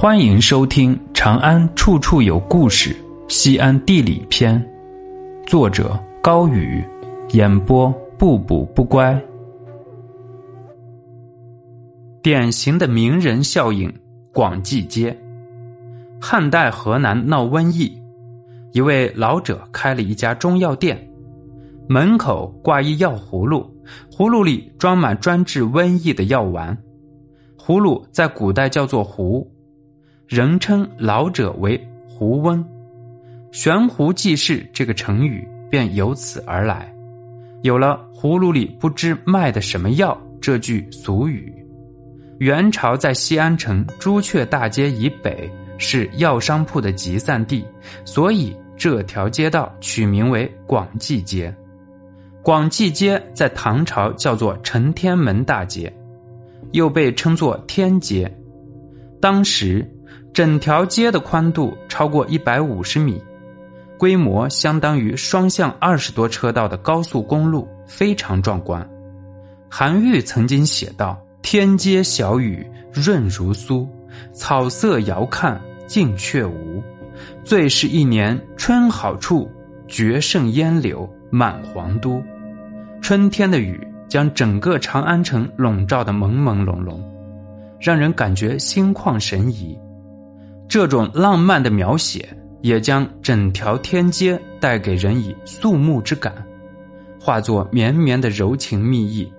欢迎收听《长安处处有故事·西安地理篇》，作者高宇，演播不补不乖。典型的名人效应，广济街。汉代河南闹瘟疫，一位老者开了一家中药店，门口挂一药葫芦，葫芦里装满专治瘟疫的药丸。葫芦在古代叫做壶，人称老者为胡翁，悬壶济世这个成语便由此而来，有了“葫芦里不知卖的什么药”这句俗语。元朝在西安城朱雀大街以北是药商铺的集散地，所以这条街道取名为广济街。广济街在唐朝叫做承天门大街。又被称作天街，当时整条街的宽度超过一百五十米，规模相当于双向二十多车道的高速公路，非常壮观。韩愈曾经写道：“天街小雨润如酥，草色遥看近却无。最是一年春好处，绝胜烟柳满皇都。”春天的雨。将整个长安城笼罩的朦朦胧胧，让人感觉心旷神怡。这种浪漫的描写，也将整条天街带给人以肃穆之感，化作绵绵的柔情蜜意，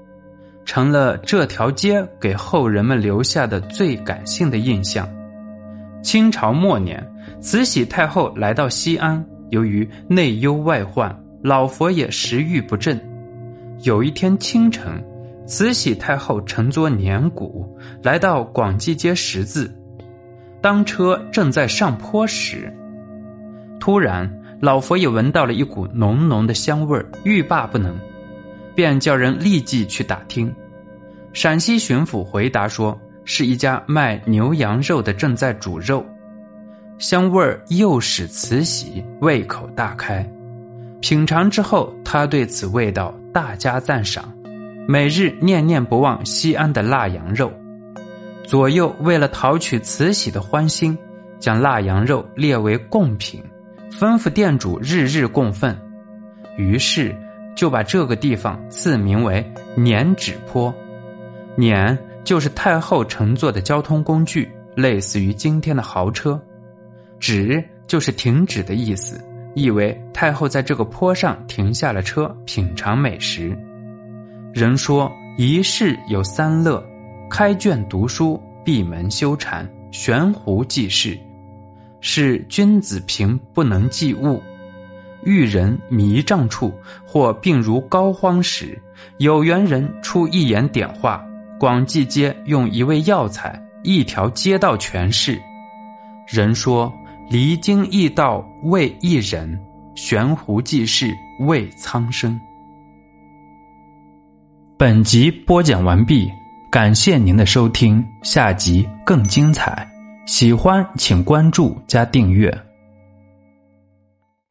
成了这条街给后人们留下的最感性的印象。清朝末年，慈禧太后来到西安，由于内忧外患，老佛爷食欲不振。有一天清晨，慈禧太后乘坐年谷来到广济街十字，当车正在上坡时，突然老佛爷闻到了一股浓浓的香味欲罢不能，便叫人立即去打听。陕西巡抚回答说，是一家卖牛羊肉的正在煮肉，香味儿又使慈禧胃口大开。品尝之后，他对此味道。大加赞赏，每日念念不忘西安的腊羊肉。左右为了讨取慈禧的欢心，将腊羊肉列为贡品，吩咐店主日日供奉。于是就把这个地方赐名为辇止坡。辇就是太后乘坐的交通工具，类似于今天的豪车。止就是停止的意思。意为太后在这个坡上停下了车，品尝美食。人说一世有三乐：开卷读书、闭门修禅、悬壶济世。是君子平不能济物，遇人迷障处或病如膏肓时，有缘人出一言点化，广济街用一味药材，一条街道诠释。人说。离经易道为一人，悬壶济世为苍生。本集播讲完毕，感谢您的收听，下集更精彩。喜欢请关注加订阅。